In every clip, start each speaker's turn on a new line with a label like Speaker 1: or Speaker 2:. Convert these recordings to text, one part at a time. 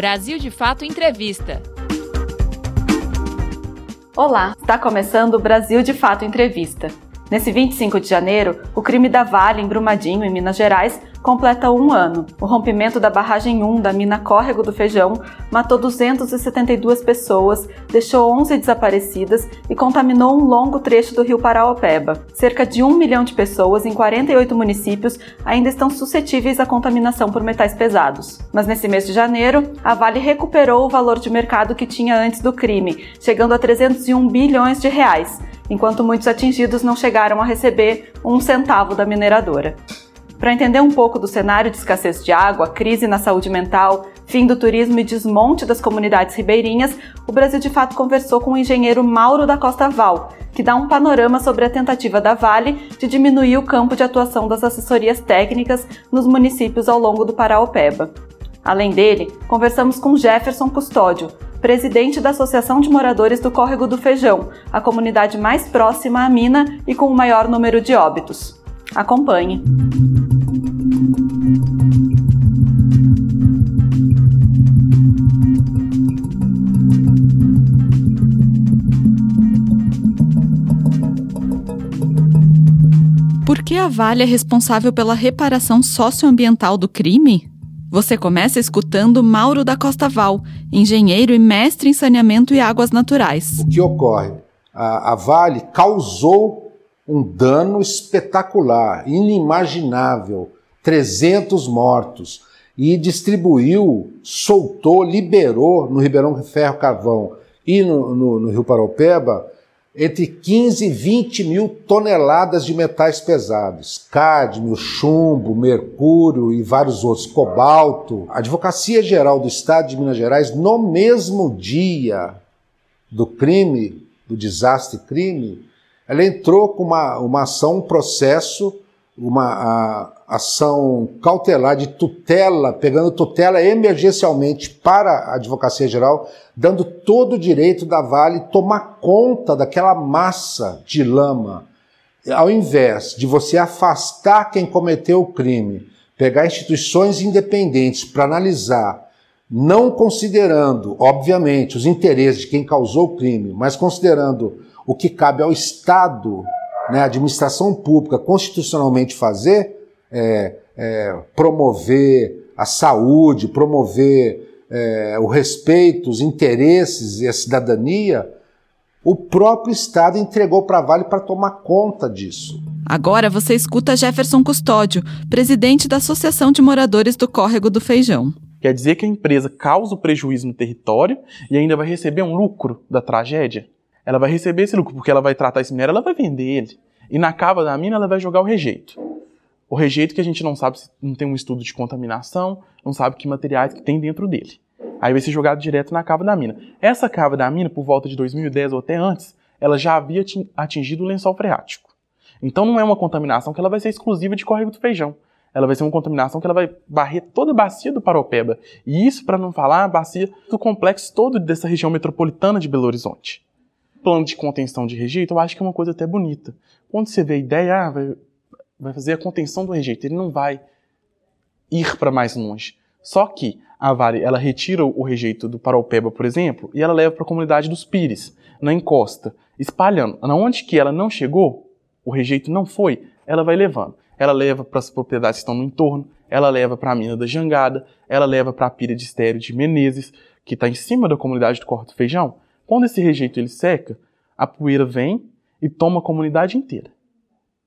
Speaker 1: Brasil de Fato Entrevista.
Speaker 2: Olá, está começando o Brasil de Fato Entrevista. Nesse 25 de janeiro, o crime da Vale em Brumadinho, em Minas Gerais, completa um ano. O rompimento da barragem 1 da mina Córrego do Feijão matou 272 pessoas, deixou 11 desaparecidas e contaminou um longo trecho do rio Paraopeba. Cerca de um milhão de pessoas em 48 municípios ainda estão suscetíveis à contaminação por metais pesados. Mas nesse mês de janeiro, a Vale recuperou o valor de mercado que tinha antes do crime, chegando a 301 bilhões de reais, enquanto muitos atingidos não chegaram a receber um centavo da mineradora. Para entender um pouco do cenário de escassez de água, crise na saúde mental, fim do turismo e desmonte das comunidades ribeirinhas, o Brasil de Fato conversou com o engenheiro Mauro da Costa Val, que dá um panorama sobre a tentativa da Vale de diminuir o campo de atuação das assessorias técnicas nos municípios ao longo do Paraopeba. Além dele, conversamos com Jefferson Custódio, presidente da Associação de Moradores do Córrego do Feijão, a comunidade mais próxima à mina e com o maior número de óbitos. Acompanhe. Por que a Vale é responsável pela reparação socioambiental do crime? Você começa escutando Mauro da Costa Val, engenheiro e mestre em saneamento e águas naturais.
Speaker 3: O que ocorre? A, a Vale causou um dano espetacular, inimaginável, 300 mortos, e distribuiu, soltou, liberou no Ribeirão Ferro Carvão e no, no, no Rio Paraupeba entre 15 e 20 mil toneladas de metais pesados, cádmio, chumbo, mercúrio e vários outros, cobalto. A Advocacia Geral do Estado de Minas Gerais, no mesmo dia do crime, do desastre crime, ela entrou com uma, uma ação, um processo, uma ação cautelar de tutela, pegando tutela emergencialmente para a Advocacia Geral, dando todo o direito da Vale tomar conta daquela massa de lama. Ao invés de você afastar quem cometeu o crime, pegar instituições independentes para analisar, não considerando, obviamente, os interesses de quem causou o crime, mas considerando o que cabe ao Estado, né, a administração pública, constitucionalmente fazer, é, é, promover a saúde, promover é, o respeito, os interesses e a cidadania, o próprio Estado entregou para a Vale para tomar conta disso.
Speaker 2: Agora você escuta Jefferson Custódio, presidente da Associação de Moradores do Córrego do Feijão.
Speaker 4: Quer dizer que a empresa causa o prejuízo no território e ainda vai receber um lucro da tragédia? Ela vai receber esse lucro, porque ela vai tratar esse minério, ela vai vender ele. E na cava da mina, ela vai jogar o rejeito. O rejeito que a gente não sabe se não tem um estudo de contaminação, não sabe que materiais que tem dentro dele. Aí vai ser jogado direto na cava da mina. Essa cava da mina, por volta de 2010 ou até antes, ela já havia atingido o lençol freático. Então não é uma contaminação que ela vai ser exclusiva de córrego do feijão. Ela vai ser uma contaminação que ela vai barrer toda a bacia do Paropeba. E isso, para não falar, a bacia do complexo todo dessa região metropolitana de Belo Horizonte plano de contenção de rejeito, eu acho que é uma coisa até bonita. Quando você vê a ideia, ah, vai, vai fazer a contenção do rejeito, ele não vai ir para mais longe. Só que a Vale, ela retira o rejeito do Paraupeba, por exemplo, e ela leva para a comunidade dos Pires, na encosta, espalhando. Onde que ela não chegou, o rejeito não foi, ela vai levando. Ela leva para as propriedades que estão no entorno, ela leva para a mina da Jangada, ela leva para a pira de estéreo de Menezes, que está em cima da comunidade do Corte do Feijão, quando esse rejeito ele seca, a poeira vem e toma a comunidade inteira.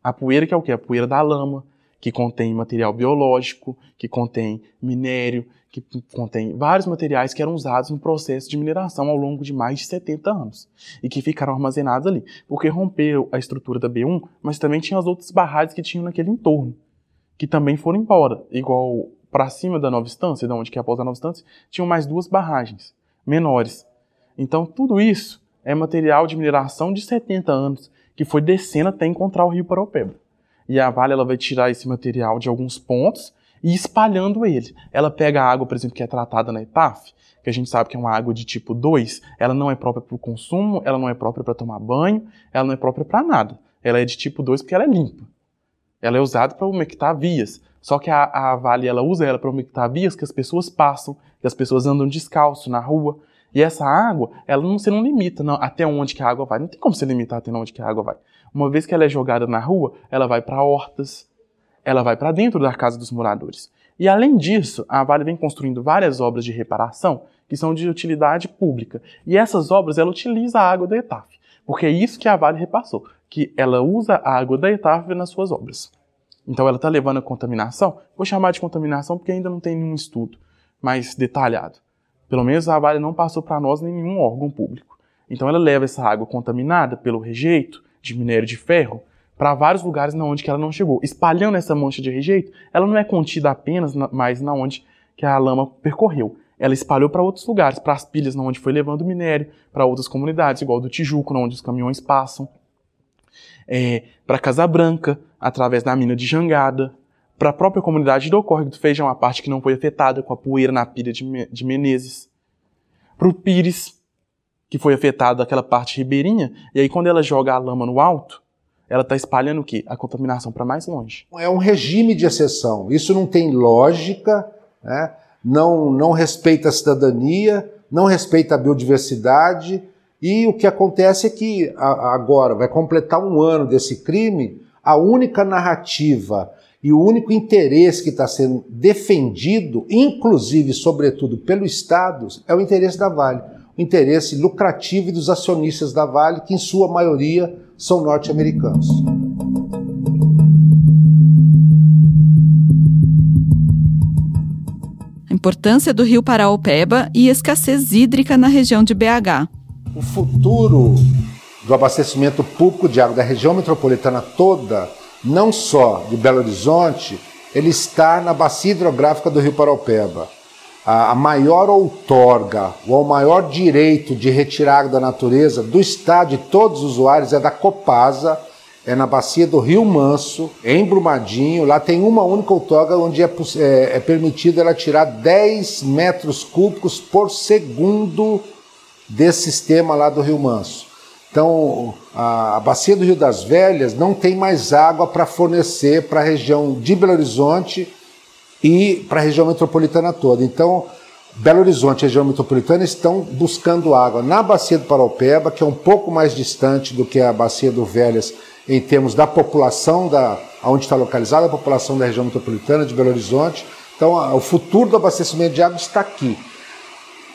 Speaker 4: A poeira que é o quê? A poeira da lama, que contém material biológico, que contém minério, que contém vários materiais que eram usados no processo de mineração ao longo de mais de 70 anos e que ficaram armazenados ali, porque rompeu a estrutura da B1, mas também tinha as outras barragens que tinham naquele entorno, que também foram embora, igual para cima da Nova Estância, da onde que é a Nova Estância, tinham mais duas barragens menores, então, tudo isso é material de mineração de 70 anos, que foi descendo até encontrar o rio Paraupeba. E a Vale ela vai tirar esse material de alguns pontos e espalhando ele. Ela pega a água, por exemplo, que é tratada na ETAF, que a gente sabe que é uma água de tipo 2, ela não é própria para o consumo, ela não é própria para tomar banho, ela não é própria para nada. Ela é de tipo 2 porque ela é limpa. Ela é usada para umectar vias. Só que a, a Vale ela usa ela para aumentar vias que as pessoas passam, que as pessoas andam descalço na rua. E essa água, ela não, você não limita não, até onde que a água vai. Não tem como você limitar até onde que a água vai. Uma vez que ela é jogada na rua, ela vai para hortas, ela vai para dentro da casa dos moradores. E além disso, a Vale vem construindo várias obras de reparação que são de utilidade pública. E essas obras, ela utiliza a água da ETAF. Porque é isso que a Vale repassou, que ela usa a água da ETAF nas suas obras. Então ela está levando a contaminação, vou chamar de contaminação porque ainda não tem nenhum estudo mais detalhado. Pelo menos a Vale não passou para nós nenhum órgão público. Então ela leva essa água contaminada pelo rejeito de minério de ferro para vários lugares na onde ela não chegou. Espalhando essa mancha de rejeito, ela não é contida apenas na, mais na onde que a lama percorreu. Ela espalhou para outros lugares, para as pilhas na onde foi levando minério, para outras comunidades, igual do Tijuco, onde os caminhões passam, é, para Casa Branca, através da mina de Jangada, para a própria comunidade do Córrego do Feijão, a parte que não foi afetada com a poeira na pilha de, Menezes, para o Pires, que foi afetado aquela parte ribeirinha, e aí quando ela joga a lama no alto, ela está espalhando o quê? A contaminação para mais longe.
Speaker 3: É um regime de exceção. Isso não tem lógica, né? não, não respeita a cidadania, não respeita a biodiversidade. E o que acontece é que agora vai completar um ano desse crime, a única narrativa e o único interesse que está sendo defendido, inclusive, sobretudo, pelo Estado, é o interesse da Vale. O interesse lucrativo dos acionistas da Vale, que em sua maioria são norte-americanos.
Speaker 2: A importância do rio Paraopeba e escassez hídrica na região de BH.
Speaker 3: O futuro do abastecimento público de água da região metropolitana toda não só de Belo Horizonte, ele está na bacia hidrográfica do Rio Paraupeba. A maior outorga, ou o maior direito de retirar água da natureza do Estado de todos os usuários é da Copasa, é na bacia do Rio Manso, em Brumadinho. Lá tem uma única outorga onde é, é, é permitido ela tirar 10 metros cúbicos por segundo desse sistema lá do Rio Manso. Então, a, bacia do Rio das Velhas não tem mais água para fornecer para a região de Belo Horizonte e para a região metropolitana toda. Então, Belo Horizonte e a região metropolitana estão buscando água na bacia do Paraupeba, que é um pouco mais distante do que a bacia do Velhas em termos da população, da, onde está localizada a população da região metropolitana de Belo Horizonte. Então, o futuro do abastecimento de água está aqui.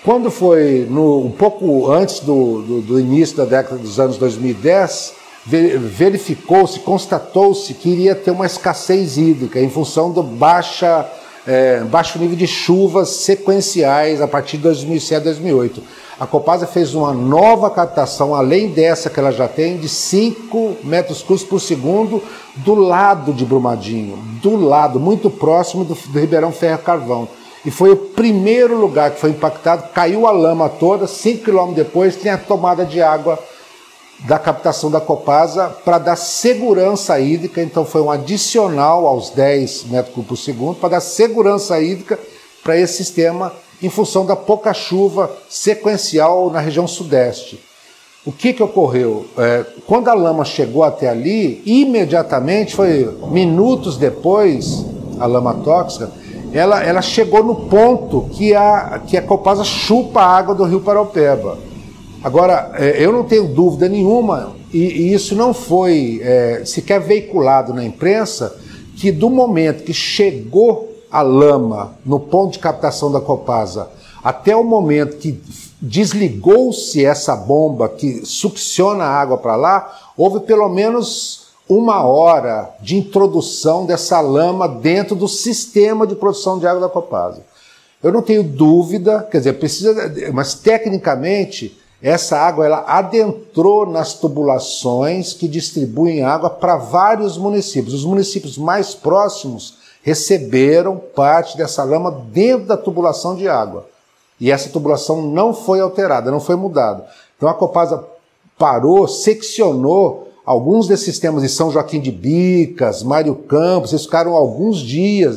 Speaker 3: Quando foi no, um pouco antes do, do, do início da década dos anos 2010, verificou-se, constatou-se que iria ter uma escassez hídrica em função do baixa, é, baixo nível de chuvas sequenciais a partir de 2007 2008. A Copasa fez uma nova captação, além dessa que ela já tem, de 5 metros cúbicos por segundo do lado de Brumadinho, do lado, muito próximo do, do Ribeirão Ferro Carvão e foi o primeiro lugar que foi impactado, caiu a lama toda, 5 quilômetros depois tem a tomada de água da captação da Copasa para dar segurança hídrica, então foi um adicional aos 10 metros cúbicos por segundo, para dar segurança hídrica para esse sistema em função da pouca chuva sequencial na região sudeste. O que, que ocorreu? É, quando a lama chegou até ali, imediatamente, foi minutos depois, a lama tóxica, ela, ela chegou no ponto que a, que a Copasa chupa a água do rio Paraupeba. Agora, é, eu não tenho dúvida nenhuma, e, e isso não foi é, sequer veiculado na imprensa, que do momento que chegou a lama no ponto de captação da Copasa até o momento que desligou-se essa bomba que succiona a água para lá, houve pelo menos uma hora de introdução dessa lama dentro do sistema de produção de água da Copasa. Eu não tenho dúvida, quer dizer, precisa, mas tecnicamente essa água ela adentrou nas tubulações que distribuem água para vários municípios. Os municípios mais próximos receberam parte dessa lama dentro da tubulação de água. E essa tubulação não foi alterada, não foi mudada. Então a Copasa parou, seccionou Alguns desses sistemas de São Joaquim de Bicas, Mário Campos, eles ficaram alguns dias,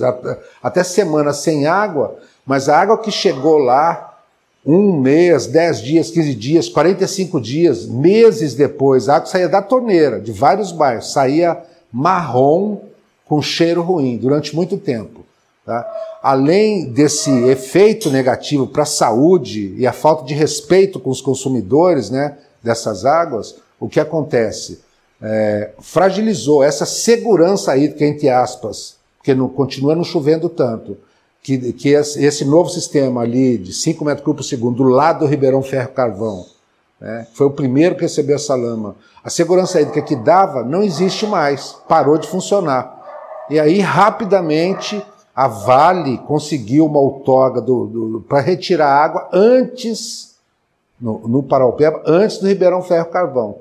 Speaker 3: até semanas sem água, mas a água que chegou lá, um mês, dez dias, quinze dias, 45 dias, meses depois, a água saía da torneira, de vários bairros, saía marrom, com cheiro ruim durante muito tempo. Tá? Além desse efeito negativo para a saúde e a falta de respeito com os consumidores né, dessas águas, o que acontece? É, fragilizou essa segurança hídrica, entre aspas, porque não, continua não chovendo tanto, que, que esse novo sistema ali de 5 metros cúbicos por segundo, do lado do Ribeirão Ferro Carvão, né, foi o primeiro que recebeu essa lama. A segurança hídrica que dava não existe mais, parou de funcionar. E aí, rapidamente, a Vale conseguiu uma outorga para retirar água antes, no, no Paraupeba, antes do Ribeirão Ferro Carvão.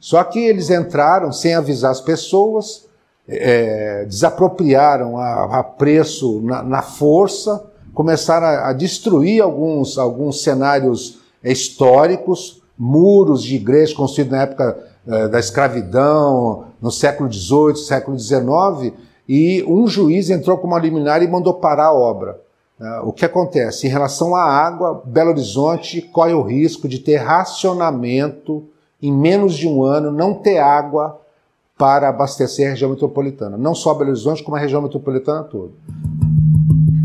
Speaker 3: Só que eles entraram sem avisar as pessoas, é, desapropriaram a, a preço na, na, força, começaram a, a, destruir alguns, alguns cenários históricos, muros de igrejas construídos na época é, da escravidão, no século XVIII, século XIX, e um juiz entrou com uma liminar e mandou parar a obra. É, o que acontece? Em relação à água, Belo Horizonte corre o risco de ter racionamento em menos de um ano, não ter água para abastecer a região metropolitana. Não só Belo Horizonte, como a região metropolitana toda.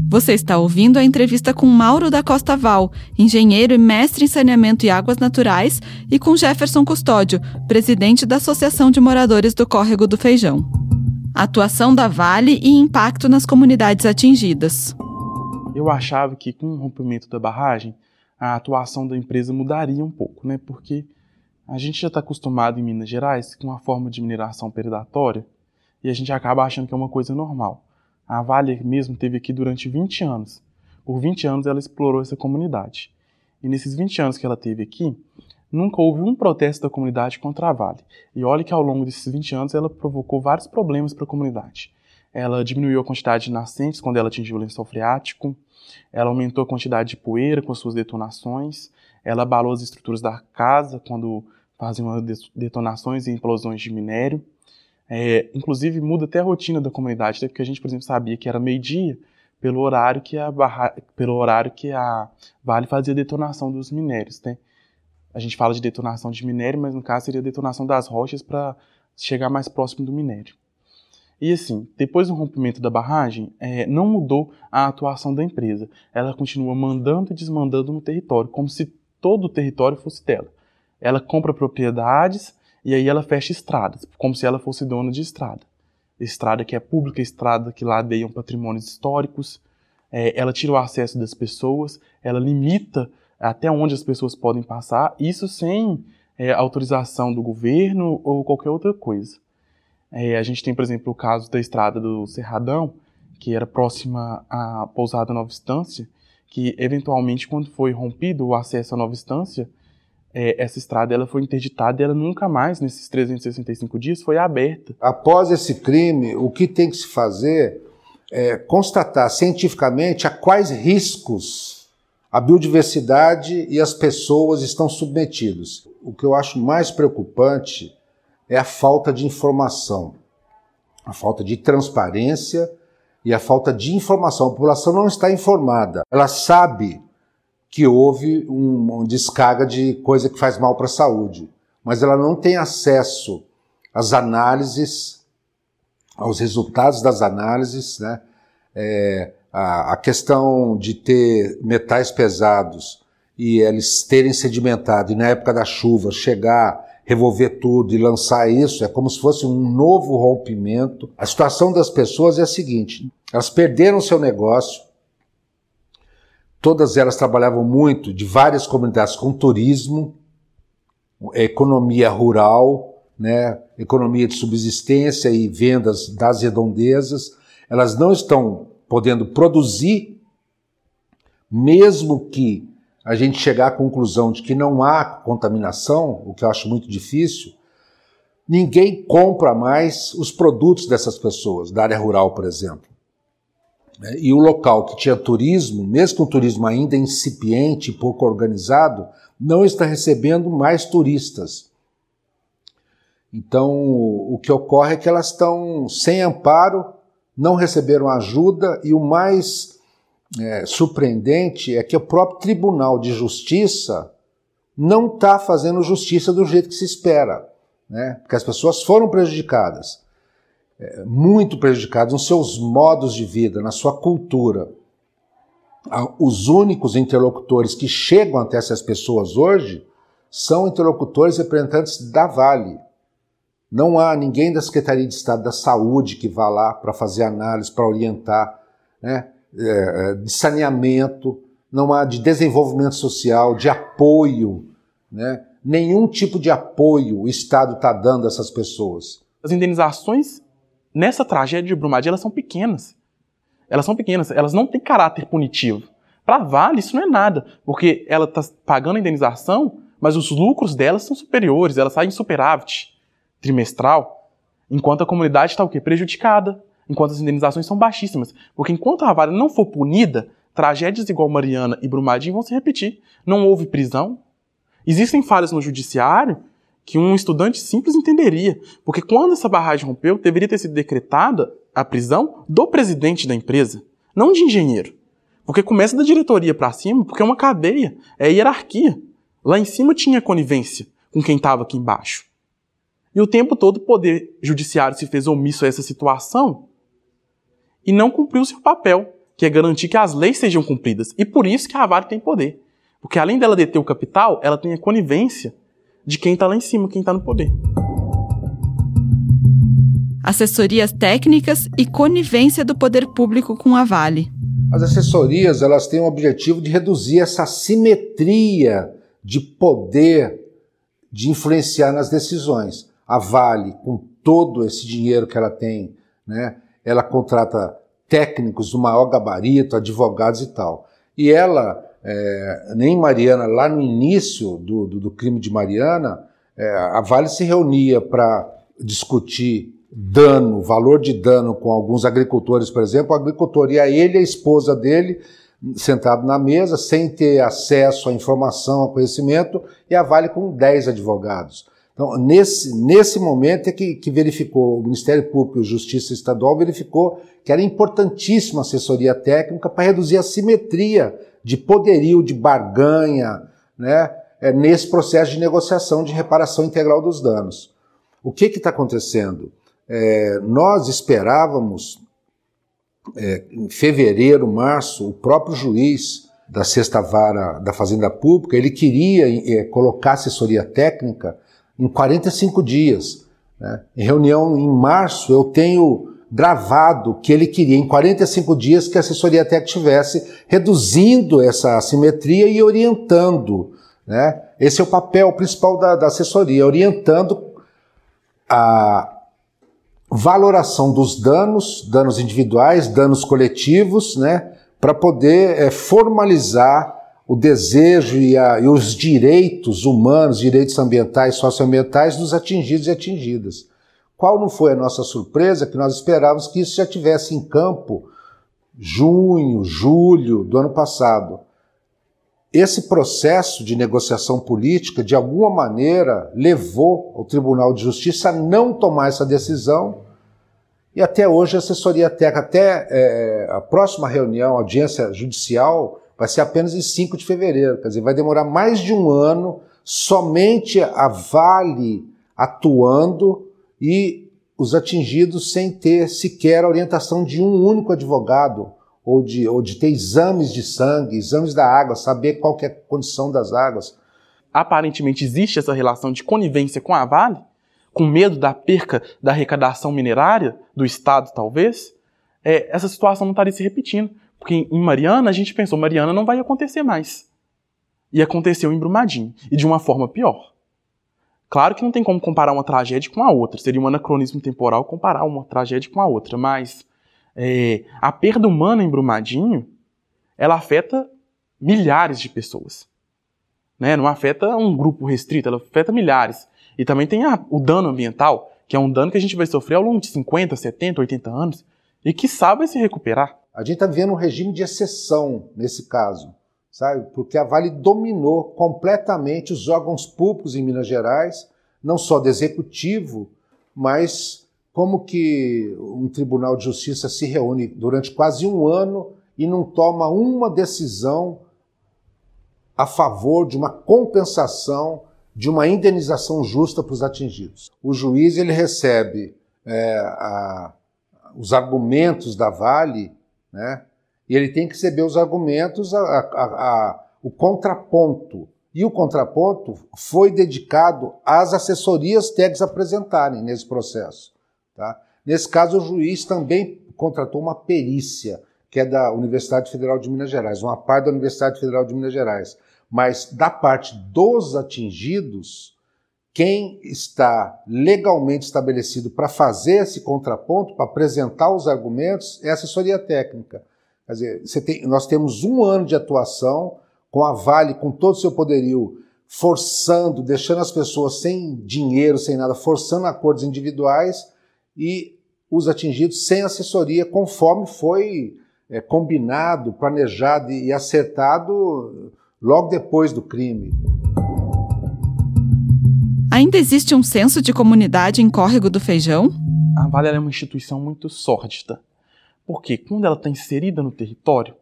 Speaker 2: Você está ouvindo a entrevista com Mauro da Costa Val, engenheiro e mestre em saneamento e águas naturais, e com Jefferson Custódio, presidente da Associação de Moradores do Córrego do Feijão. Atuação da Vale e impacto nas comunidades atingidas.
Speaker 4: Eu achava que com o rompimento da barragem, a atuação da empresa mudaria um pouco, né? Porque a gente já está acostumado em Minas Gerais com uma forma de mineração predatória e a gente acaba achando que é uma coisa normal. A Vale mesmo teve aqui durante 20 anos. Por 20 anos ela explorou essa comunidade. E nesses 20 anos que ela teve aqui, nunca houve um protesto da comunidade contra a Vale. E olha que ao longo desses 20 anos ela provocou vários problemas para a comunidade. Ela diminuiu a quantidade de nascentes quando ela atingiu o lençol freático, ela aumentou a quantidade de poeira com suas detonações, ela abalou as estruturas da casa quando faziam detonações e implosões de minério. É, inclusive muda até a rotina da comunidade, né? porque a gente, por exemplo, sabia que era meio-dia pelo horário que a barra... pelo horário que a Vale fazia detonação dos minérios, né? A gente fala de detonação de minério, mas no caso seria detonação das rochas para chegar mais próximo do minério. E assim, depois do rompimento da barragem, é, não mudou a atuação da empresa. Ela continua mandando e desmandando no território, como se todo o território fosse dela. Ela compra propriedades e aí ela fecha estradas, como se ela fosse dona de estrada. Estrada que é pública, estrada que ladeiam patrimônios históricos. É, ela tira o acesso das pessoas, ela limita até onde as pessoas podem passar, isso sem é, autorização do governo ou qualquer outra coisa. É, a gente tem, por exemplo, o caso da estrada do Cerradão, que era próxima à pousada Nova Estância, que eventualmente quando foi rompido o acesso à nova estância, é, essa estrada ela foi interditada e ela nunca mais, nesses 365 dias, foi aberta.
Speaker 3: Após esse crime, o que tem que se fazer é constatar cientificamente a quais riscos a biodiversidade e as pessoas estão submetidos. O que eu acho mais preocupante é a falta de informação, a falta de transparência e a falta de informação. A população não está informada. Ela sabe que houve um, um descarga de coisa que faz mal para a saúde, mas ela não tem acesso às análises, aos resultados das análises, né? É, a, a questão de ter metais pesados e eles terem sedimentado e na época da chuva chegar revolver tudo e lançar isso, é como se fosse um novo rompimento. A situação das pessoas é a seguinte: elas perderam seu negócio, todas elas trabalhavam muito de várias comunidades com turismo, economia rural, né, economia de subsistência e vendas das redondezas. Elas não estão podendo produzir, mesmo que a gente chegar à conclusão de que não há contaminação, o que eu acho muito difícil, ninguém compra mais os produtos dessas pessoas, da área rural, por exemplo. Né? E o local que tinha turismo, mesmo com o turismo ainda incipiente e pouco organizado, não está recebendo mais turistas. Então, o que ocorre é que elas estão sem amparo, não receberam ajuda e o mais é, surpreendente é que o próprio Tribunal de Justiça não está fazendo justiça do jeito que se espera, né? porque as pessoas foram prejudicadas. é, muito prejudicados nos seus modos de vida, na sua cultura. Os únicos interlocutores que chegam até essas pessoas hoje são interlocutores representantes da Vale. Não há ninguém da Secretaria de Estado da Saúde que vá lá para fazer análise, para orientar, né? É, é, de saneamento, não há de desenvolvimento social, de apoio, né? nenhum tipo de apoio o Estado está dando a essas pessoas.
Speaker 4: As indenizações nessa tragédia de Brumadinho elas são pequenas. Elas são pequenas, elas não têm caráter punitivo. Para Vale isso não é nada, porque ela está pagando a indenização, mas os lucros dela são superiores, ela sai em superávit trimestral, enquanto a comunidade está o quê? Prejudicada, enquanto as indenizações são baixíssimas. Porque enquanto a Vale não for punida, tragédias igual Mariana e Brumadinho vão se repetir. Não houve prisão. Existem falhas no judiciário que um estudante simples entenderia, porque quando essa barragem rompeu, deveria ter sido decretada a prisão do presidente da empresa, não de engenheiro. Porque começa da diretoria para cima, porque é uma cadeia, é hierarquia. Lá em cima tinha conivência com quem estava aqui embaixo. E o tempo todo o poder judiciário se fez omisso a essa situação e não cumpriu seu papel, que é garantir que as leis sejam cumpridas. E por isso que a Vale tem poder. Porque além dela deter o capital, ela tem a conivência de quem está lá em cima, quem está no poder.
Speaker 1: Assessorias técnicas e conivência do poder público com a Vale.
Speaker 3: As assessorias elas têm o objetivo de reduzir essa simetria de poder de influenciar nas decisões. A Vale, com todo esse dinheiro que ela tem, né, ela contrata técnicos do maior gabarito, advogados e tal. E ela é, nem Mariana, lá no início do, do, do crime de Mariana, é, a Vale se reunia para discutir dano, valor de dano com alguns agricultores, por exemplo, o agricultor ia ele e a esposa dele sentado na mesa, sem ter acesso à informação, a conhecimento, e a Vale com 10 advogados. Então, nesse, nesse momento é que, que verificou, o Ministério Público e Justiça Estadual verificou que era importantíssima a assessoria técnica para reduzir a simetria de poderio, de barganha, né, é, nesse processo de negociação de reparação integral dos danos. O que está acontecendo? É, nós esperávamos, é, em fevereiro, março, o próprio juiz da sexta vara da Fazenda Pública, ele queria é, colocar assessoria técnica em 45 dias. Né? Em reunião em março, eu tenho gravado que ele queria em 45 dias que a assessoria técnica tivesse reduzindo essa assimetria e orientando. Né? Esse é o papel principal da, da assessoria, orientando a valoração dos danos, danos individuais, danos coletivos, né? para poder é, formalizar o desejo e, a, e, os direitos humanos, direitos ambientais, socioambientais dos atingidos e atingidas. Qual não foi a nossa surpresa que nós esperávamos que isso já tivesse em campo junho, julho do ano passado. Esse processo de negociação política, de alguma maneira, levou o Tribunal de Justiça a não tomar essa decisão. E até hoje a assessoria técnica, até é, a próxima reunião, audiência judicial, vai ser apenas em 5 de fevereiro. Quer dizer, vai demorar mais de um ano somente a Vale atuando e os atingidos sem ter sequer a orientação de um único advogado ou de, ou de ter exames de sangue, exames da água, saber qual é a condição das águas.
Speaker 4: Aparentemente existe essa relação de conivência com a Vale, com medo da perca da arrecadação minerária do Estado, talvez. É, essa situação não estaria se repetindo. Porque em Mariana a gente pensou, Mariana não vai acontecer mais. E aconteceu em Brumadinho. E de uma forma pior. Claro que não tem como comparar uma tragédia com a outra, seria um anacronismo temporal comparar uma tragédia com a outra, mas é, a perda humana em Brumadinho, ela afeta milhares de pessoas. Né? Não afeta um grupo restrito, ela afeta milhares. E também tem a, o dano ambiental, que é um dano que a gente vai sofrer ao longo de 50, 70, 80 anos, e que sabe se recuperar.
Speaker 3: A gente está vivendo um regime de exceção nesse caso sabe? Porque a Vale dominou completamente os órgãos públicos em Minas Gerais, não só do executivo, mas como que um tribunal de justiça se reúne durante quase um ano e não toma uma decisão a favor de uma compensação, de uma indenização justa para os atingidos. O juiz ele recebe é, a, os argumentos da Vale, né? E ele tem que receber os argumentos, a, a, o contraponto. E o contraponto foi dedicado às assessorias técnicas apresentarem nesse processo. Tá? Nesse caso, o juiz também contratou uma perícia, que é da Universidade Federal de Minas Gerais, uma parte da Universidade Federal de Minas Gerais. Mas da parte dos atingidos, quem está legalmente estabelecido para fazer esse contraponto, para apresentar os argumentos, é a assessoria técnica. Quer dizer, tem, nós temos um ano de atuação com a Vale, com todo o seu poderio, forçando, deixando as pessoas sem dinheiro, sem nada, forçando acordos individuais e os atingidos sem assessoria, conforme foi é, combinado, planejado e acertado logo depois do crime.
Speaker 2: Ainda existe um senso de comunidade em Córrego do Feijão?
Speaker 4: A Vale é uma instituição muito sórdida, porque quando ela está inserida no território,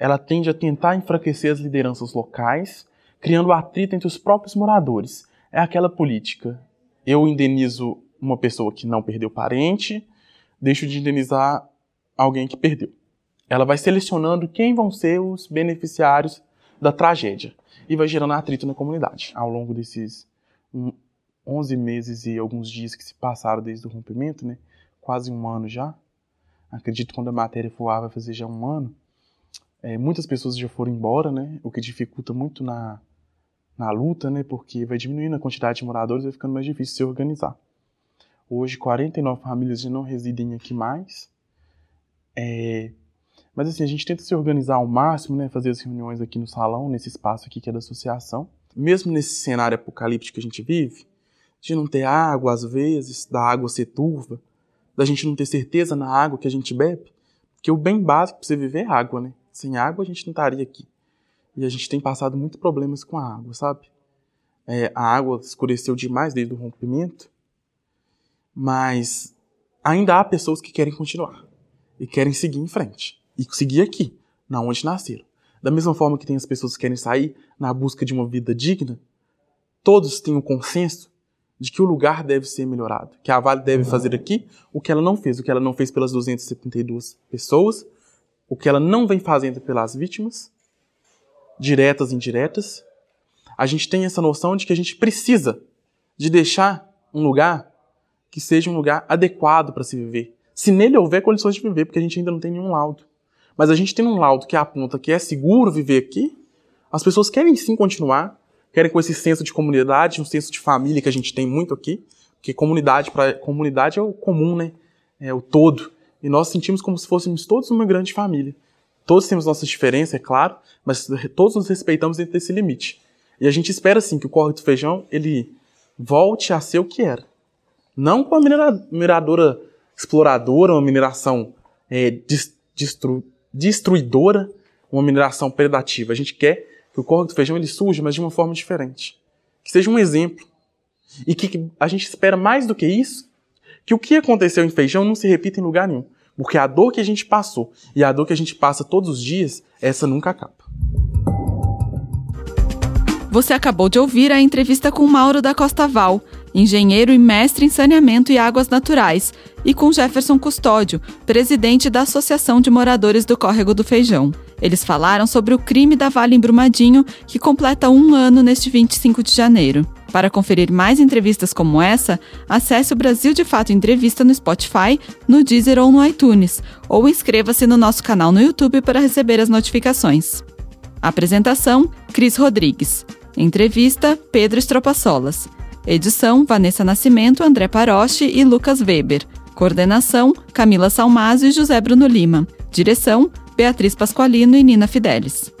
Speaker 4: ela tende a tentar enfraquecer as lideranças locais, criando atrito entre os próprios moradores. É aquela política. Eu indenizo uma pessoa que não perdeu parente, deixo de indenizar alguém que perdeu. Ela vai selecionando quem vão ser os beneficiários da tragédia e vai gerando atrito na comunidade ao longo desses 11 meses e alguns dias que se passaram desde o rompimento, né? Quase um ano já. Acredito que quando a matéria for ar vai fazer já um ano. É, muitas pessoas já foram embora, né? O que dificulta muito na, na luta, né? Porque vai diminuindo a quantidade de moradores vai ficando mais difícil se organizar. Hoje, 49 famílias já não residem aqui mais. É, mas assim, a gente tenta se organizar ao máximo, né? Fazer as reuniões aqui no salão, nesse espaço aqui que é da associação. Mesmo nesse cenário apocalíptico que a gente vive, de não ter água às vezes, da água ser turva, da gente não ter certeza na água que a gente bebe, que o bem básico para você viver é água, né? Sem água a gente não estaria aqui. E a gente tem passado muitos problemas com a água, sabe? É, a água escureceu demais desde o rompimento, mas ainda há pessoas que querem continuar e querem seguir em frente e seguir aqui, na onde nasceram. Da mesma forma que tem as pessoas que querem sair na busca de uma vida digna, todos têm o um consenso de que o lugar deve ser melhorado, que a Vale deve fazer aqui o que ela não fez, o que ela não fez pelas 272 pessoas, o que ela não vem fazendo pelas vítimas, diretas e indiretas. A gente tem essa noção de que a gente precisa de deixar um lugar que seja um lugar adequado para se viver. Se nele houver condições de viver, porque a gente ainda não tem nenhum laudo. Mas a gente tem um laudo que aponta que é seguro viver aqui, as pessoas querem sim continuar, querem com esse senso de comunidade, um senso de família que a gente tem muito aqui, porque comunidade para comunidade é o comum, né? É o todo. E nós sentimos como se fôssemos todos uma grande família. Todos temos nossas diferenças, é claro, mas todos nos respeitamos dentro desse limite. E a gente espera sim que o Corre do Feijão ele volte a ser o que era. Não com a mineradora exploradora, uma mineração é, destru, destruidora, uma mineração predativa. A gente quer que o Córrego do Feijão ele surja, mas de uma forma diferente. Que seja um exemplo. E que a gente espera mais do que isso, que o que aconteceu em Feijão não se repita em lugar nenhum. Porque a dor que a gente passou e a dor que a gente passa todos os dias, essa nunca acaba.
Speaker 2: Você acabou de ouvir a entrevista com Mauro da Costa Val, engenheiro e mestre em saneamento e águas naturais, e com Jefferson Custódio, presidente da Associação de Moradores do Córrego do Feijão. Eles falaram sobre o crime da Vale em Brumadinho, que completa um ano neste 25 de janeiro. Para conferir mais entrevistas como essa, acesse o Brasil de Fato Entrevista no Spotify, no Deezer ou no iTunes, ou inscreva-se no nosso canal no YouTube para receber as notificações. Apresentação: Cris Rodrigues. Entrevista: Pedro Estropaçolas. Edição: Vanessa Nascimento, André Paroche e Lucas Weber. Coordenação: Camila Salmásio e José Bruno Lima. Direção: Beatriz Pasqualino e Nina Fidelis.